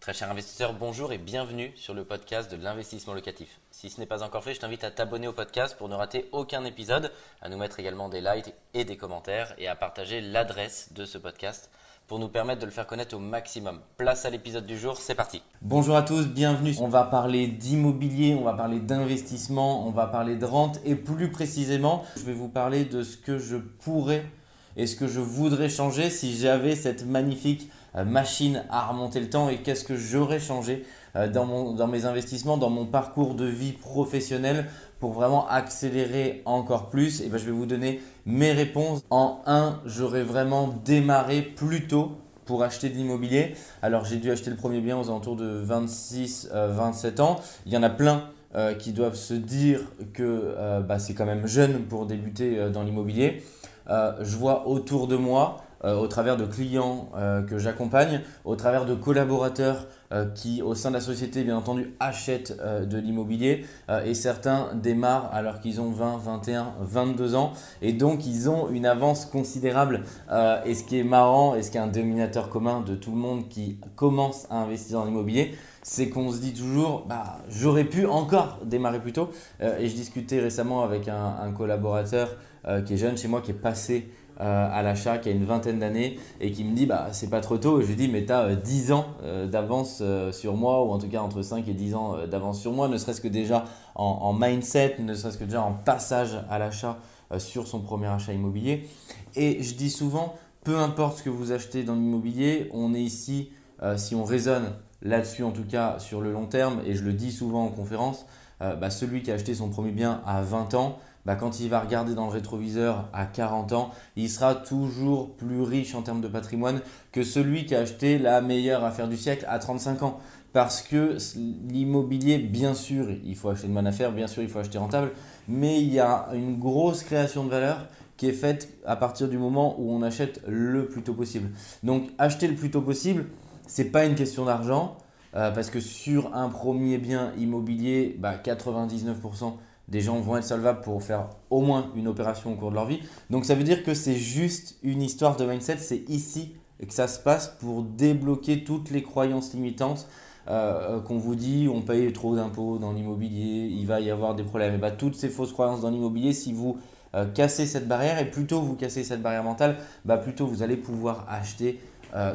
Très cher investisseur, bonjour et bienvenue sur le podcast de l'investissement locatif. Si ce n'est pas encore fait, je t'invite à t'abonner au podcast pour ne rater aucun épisode, à nous mettre également des likes et des commentaires et à partager l'adresse de ce podcast pour nous permettre de le faire connaître au maximum. Place à l'épisode du jour, c'est parti. Bonjour à tous, bienvenue. On va parler d'immobilier, on va parler d'investissement, on va parler de rente et plus précisément, je vais vous parler de ce que je pourrais et ce que je voudrais changer si j'avais cette magnifique euh, machine à remonter le temps et qu'est-ce que j'aurais changé euh, dans, mes investissements, dans mon parcours de vie professionnelle pour vraiment accélérer encore plus. Et ben, je vais vous donner mes réponses. En 1, j'aurais vraiment démarré plus tôt pour acheter de l'immobilier. Alors j'ai dû acheter le premier bien aux alentours de 26-27 euh, ans. Il y en a plein qui doivent se dire que bah, c'est quand même jeune pour débuter dans l'immobilier. Je vois autour de moi euh, au travers de clients euh, que j'accompagne, au travers de collaborateurs euh, qui, au sein de la société, bien entendu, achètent de l'immobilier et certains démarrent alors qu'ils ont 20, 21, 22 ans et donc ils ont une avance considérable. et ce qui est marrant et ce qui est un dominateur commun de tout le monde qui commence à investir dans l'immobilier, c'est qu'on se dit toujours, bah, j'aurais pu encore démarrer plus tôt. et je discutais récemment avec un collaborateur qui est jeune chez moi, qui est passé euh, à l'achat qui a une vingtaine d'années et qui me dit bah c'est pas trop tôt. Je lui dis mais tu as 10 ans euh, d'avance euh, sur moi ou en tout cas entre 5 et 10 ans d'avance sur moi ne serait-ce que déjà en, mindset ne serait-ce que déjà en passage à l'achat sur son premier achat immobilier. Et je dis souvent peu importe ce que vous achetez dans l'immobilier on est ici si on raisonne là-dessus en tout cas sur le long terme et je le dis souvent en conférence bah, celui qui a acheté son premier bien à 20 ans bah, quand il va regarder dans le rétroviseur à 40 ans, il sera toujours plus riche en termes de patrimoine que celui qui a acheté la meilleure affaire du siècle à 35 ans. Parce que l'immobilier, bien sûr, il faut acheter de bonne affaire, bien sûr, il faut acheter rentable, mais il y a une grosse création de valeur qui est faite à partir du moment où on achète le plus tôt possible. Donc, acheter le plus tôt possible, ce n'est pas une question d'argent, euh, parce que sur un premier bien immobilier, bah, 99% des gens vont être solvables pour faire au moins une opération au cours de leur vie. Donc ça veut dire que c'est juste une histoire de mindset, c'est ici que ça se passe pour débloquer toutes les croyances limitantes euh, euh, qu'on vous dit, on paye trop d'impôts dans l'immobilier, il va y avoir des problèmes. Et bah, toutes ces fausses croyances dans l'immobilier, si vous euh, cassez cette barrière, et plutôt vous cassez cette barrière mentale, bah, plutôt vous allez pouvoir acheter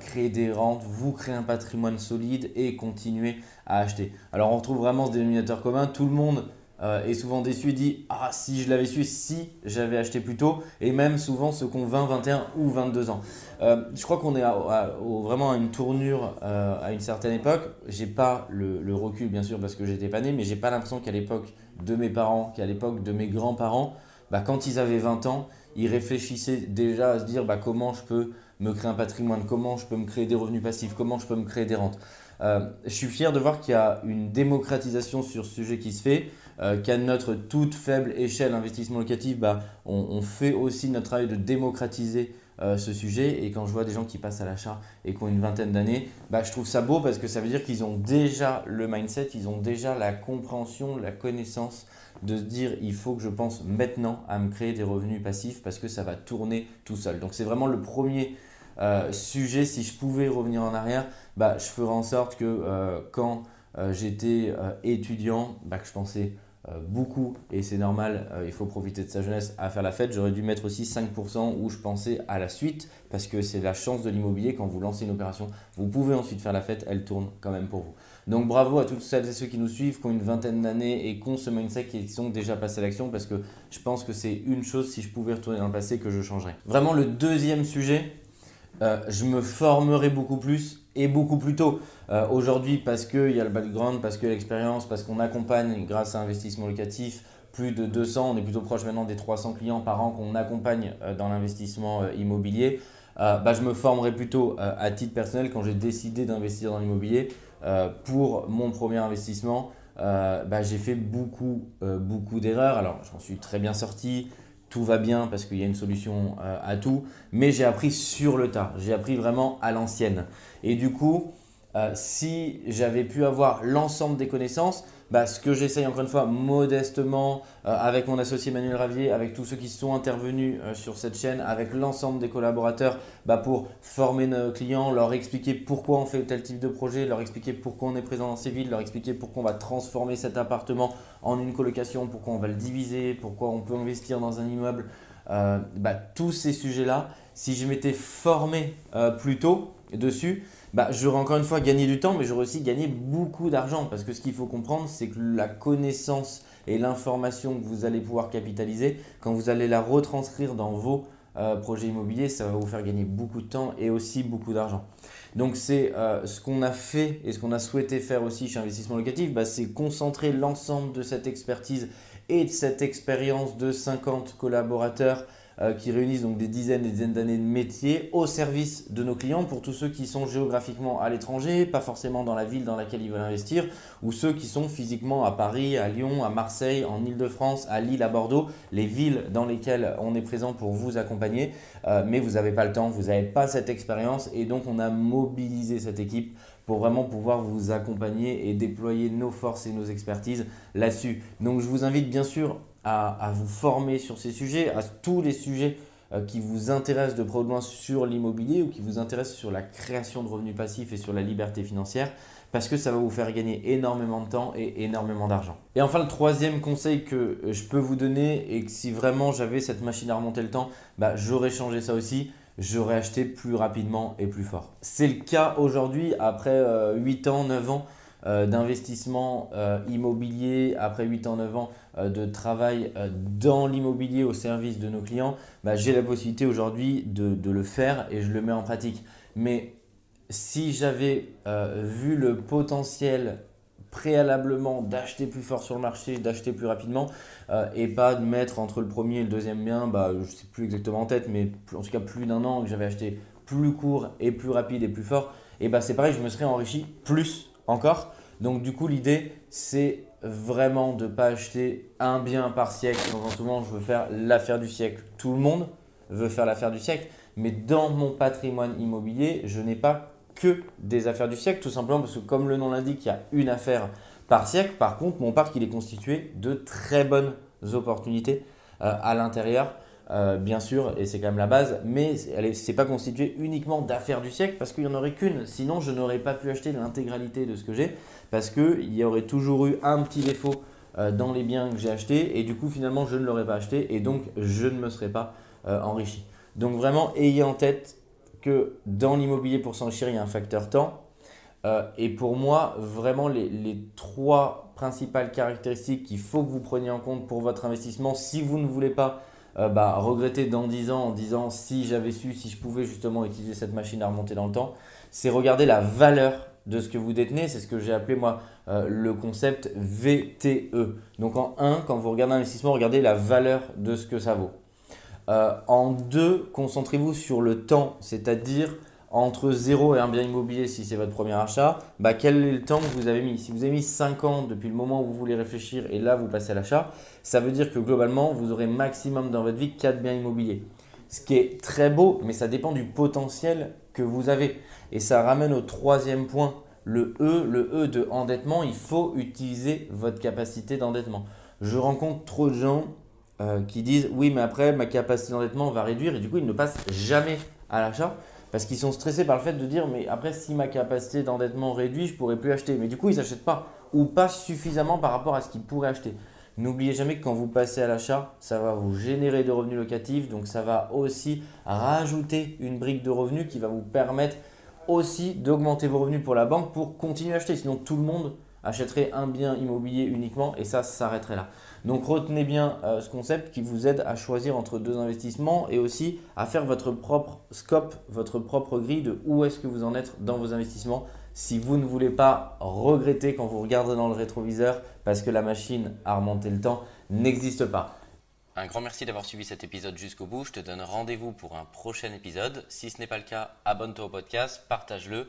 créer des rentes, vous créer un patrimoine solide et continuer à acheter. Alors on retrouve vraiment ce dénominateur commun, tout le monde euh, est souvent déçu dit Ah, si je l'avais su, si j'avais acheté plus tôt, et même souvent ceux qui ont 20, 21 ou 22 ans. Euh, je crois qu'on est vraiment à une tournure euh, à une certaine époque. J'ai pas le, recul, bien sûr, parce que j'étais pas né, mais j'ai pas l'impression qu'à l'époque de mes parents, qu'à l'époque de mes grands-parents, bah, quand ils avaient 20 ans, ils réfléchissaient déjà à se dire bah, comment je peux me créer un patrimoine, comment je peux me créer des revenus passifs, comment je peux me créer des rentes. Je suis fier de voir qu'il y a une démocratisation sur ce sujet qui se fait. Euh, qu'à notre toute faible échelle investissement locatif, bah, on, fait aussi notre travail de démocratiser euh, ce sujet. Et quand je vois des gens qui passent à l'achat et qui ont une vingtaine d'années, bah, je trouve ça beau parce que ça veut dire qu'ils ont déjà le mindset, ils ont déjà la compréhension, la connaissance de se dire il faut que je pense maintenant à me créer des revenus passifs parce que ça va tourner tout seul. Donc c'est vraiment le premier euh, sujet. Si je pouvais revenir en arrière, bah, je ferais en sorte que quand j'étais étudiant, bah, que je pensais euh, beaucoup, et c'est normal, euh, il faut profiter de sa jeunesse à faire la fête. J'aurais dû mettre aussi 5% où je pensais à la suite, parce que c'est la chance de l'immobilier, quand vous lancez une opération, vous pouvez ensuite faire la fête, elle tourne quand même pour vous. Donc bravo à toutes celles et ceux qui nous suivent, qui ont une vingtaine d'années et qui ont ce mindset, qui sont déjà passés à l'action, parce que je pense que c'est une chose, si je pouvais retourner dans le passé, que je changerais. Vraiment, le deuxième sujet, euh, je me formerai beaucoup plus et beaucoup plus tôt. Euh, aujourd'hui, parce qu'il y a le background, parce que l'expérience, parce qu'on accompagne grâce à investissement locatif plus de 200, on est plutôt proche maintenant des 300 clients par an qu'on accompagne euh, dans l'investissement immobilier. bah, je me formerai plutôt à titre personnel quand j'ai décidé d'investir dans l'immobilier. pour mon premier investissement, bah, j'ai fait beaucoup, beaucoup d'erreurs. Alors, j'en suis très bien sorti tout va bien parce qu'il y a une solution euh, à tout, mais j'ai appris sur le tas, j'ai appris vraiment à l'ancienne. Et du coup, euh, si j'avais pu avoir l'ensemble des connaissances, bah, ce que j'essaye encore une fois modestement euh, avec mon associé Manuel Ravier, avec tous ceux qui sont intervenus euh, sur cette chaîne, avec l'ensemble des collaborateurs bah, pour former nos clients, leur expliquer pourquoi on fait tel type de projet, leur expliquer pourquoi on est présent dans ces villes, leur expliquer pourquoi on va transformer cet appartement en une colocation, pourquoi on va le diviser, pourquoi on peut investir dans un immeuble. Bah, tous ces sujets-là, si je m'étais formé plus tôt dessus, bah, j'aurais encore une fois gagné du temps, mais j'aurais aussi gagné beaucoup d'argent. Parce que ce qu'il faut comprendre, c'est que la connaissance et l'information que vous allez pouvoir capitaliser, quand vous allez la retranscrire dans vos euh, projets immobiliers, ça va vous faire gagner beaucoup de temps et aussi beaucoup d'argent. Donc c'est euh, ce qu'on a fait et ce qu'on a souhaité faire aussi chez Investissement Locatif, bah, c'est concentrer l'ensemble de cette expertise et de cette expérience de 50 collaborateurs euh, qui réunissent donc des dizaines et des dizaines d'années de métier au service de nos clients pour tous ceux qui sont géographiquement à l'étranger, pas forcément dans la ville dans laquelle ils veulent investir, ou ceux qui sont physiquement à Paris, à Lyon, à Marseille, en Ile-de-France, à Lille, à Bordeaux, les villes dans lesquelles on est présent pour vous accompagner, euh, mais vous n'avez pas le temps, vous n'avez pas cette expérience et donc on a mobilisé cette équipe pour vraiment pouvoir vous accompagner et déployer nos forces et nos expertises là-dessus. Donc je vous invite bien sûr à, vous former sur ces sujets, à tous les sujets euh, qui vous intéressent de près ou de loin sur l'immobilier ou qui vous intéressent sur la création de revenus passifs et sur la liberté financière parce que ça va vous faire gagner énormément de temps et énormément d'argent. Et enfin, le troisième conseil que je peux vous donner et que si vraiment j'avais cette machine à remonter le temps, bah, j'aurais changé ça aussi, j'aurais acheté plus rapidement et plus fort. C'est le cas aujourd'hui après 8 euh, ans, 9 ans euh, d'investissement euh, immobilier, après 8 ans, 9 ans euh, de travail dans l'immobilier au service de nos clients, bah, j'ai la possibilité aujourd'hui de, de, le faire et je le mets en pratique. Mais si j'avais vu le potentiel préalablement d'acheter plus fort sur le marché, d'acheter plus rapidement et pas de mettre entre le premier et le deuxième bien, bah, je ne sais plus exactement en tête, mais en tout cas plus d'un an que j'avais acheté plus court et plus rapide et plus fort, et bah, c'est pareil, je me serais enrichi plus encore. Donc du coup, l'idée, c'est vraiment de ne pas acheter un bien par siècle. Donc souvent, je veux faire l'affaire du siècle. Tout le monde veut faire l'affaire du siècle. Mais dans mon patrimoine immobilier, je n'ai pas que des affaires du siècle, tout simplement parce que comme le nom l'indique, il y a une affaire par siècle. Par contre, mon parc, il est constitué de très bonnes opportunités euh, à l'intérieur. Euh, bien sûr, et c'est quand même la base, mais ce n'est pas constitué uniquement d'affaires du siècle parce qu'il n'y en aurait qu'une. Sinon, je n'aurais pas pu acheter l'intégralité de ce que j'ai parce qu'il y aurait toujours eu un petit défaut euh, dans les biens que j'ai achetés et du coup, finalement, je ne l'aurais pas acheté et donc je ne me serais pas euh, enrichi. Donc, vraiment, ayez en tête que dans l'immobilier, pour s'enrichir, il y a un facteur temps. et pour moi, vraiment, les, les trois principales caractéristiques qu'il faut que vous preniez en compte pour votre investissement, si vous ne voulez pas euh, bah, regretter dans 10 ans en disant si j'avais su, si je pouvais justement utiliser cette machine à remonter dans le temps, c'est regarder la valeur de ce que vous détenez. C'est ce que j'ai appelé moi euh, le concept VTE. Donc en 1, quand vous regardez un investissement, regardez la valeur de ce que ça vaut. Euh, en 2, concentrez-vous sur le temps, c'est-à-dire entre 0 et un bien immobilier si c'est votre premier achat, bah, quel est le temps que vous avez mis? Si vous avez mis 5 ans depuis le moment où vous voulez réfléchir et là vous passez à l'achat, ça veut dire que globalement vous aurez maximum dans votre vie 4 biens immobiliers. Ce qui est très beau, mais ça dépend du potentiel que vous avez. Et ça ramène au troisième point, le E, le E de endettement, il faut utiliser votre capacité d'endettement. Je rencontre trop de gens euh, qui disent oui mais après ma capacité d'endettement va réduire et du coup ils ne passent jamais à l'achat parce qu'ils sont stressés par le fait de dire mais après si ma capacité d'endettement réduit, je pourrais plus acheter. Mais du coup, ils n'achètent pas ou pas suffisamment par rapport à ce qu'ils pourraient acheter. N'oubliez jamais que quand vous passez à l'achat, ça va vous générer de revenus locatifs, donc ça va aussi rajouter une brique de revenus qui va vous permettre aussi d'augmenter vos revenus pour la banque pour continuer à acheter. Sinon, tout le monde achèterait un bien immobilier uniquement et ça s'arrêterait là. Donc retenez bien euh, ce concept qui vous aide à choisir entre deux investissements et aussi à faire votre propre scope, votre propre grille de où est-ce que vous en êtes dans vos investissements si vous ne voulez pas regretter quand vous regardez dans le rétroviseur parce que la machine à remonter le temps n'existe pas. Un grand merci d'avoir suivi cet épisode jusqu'au bout. Je te donne rendez-vous pour un prochain épisode. Si ce n'est pas le cas, abonne-toi au podcast, partage-le,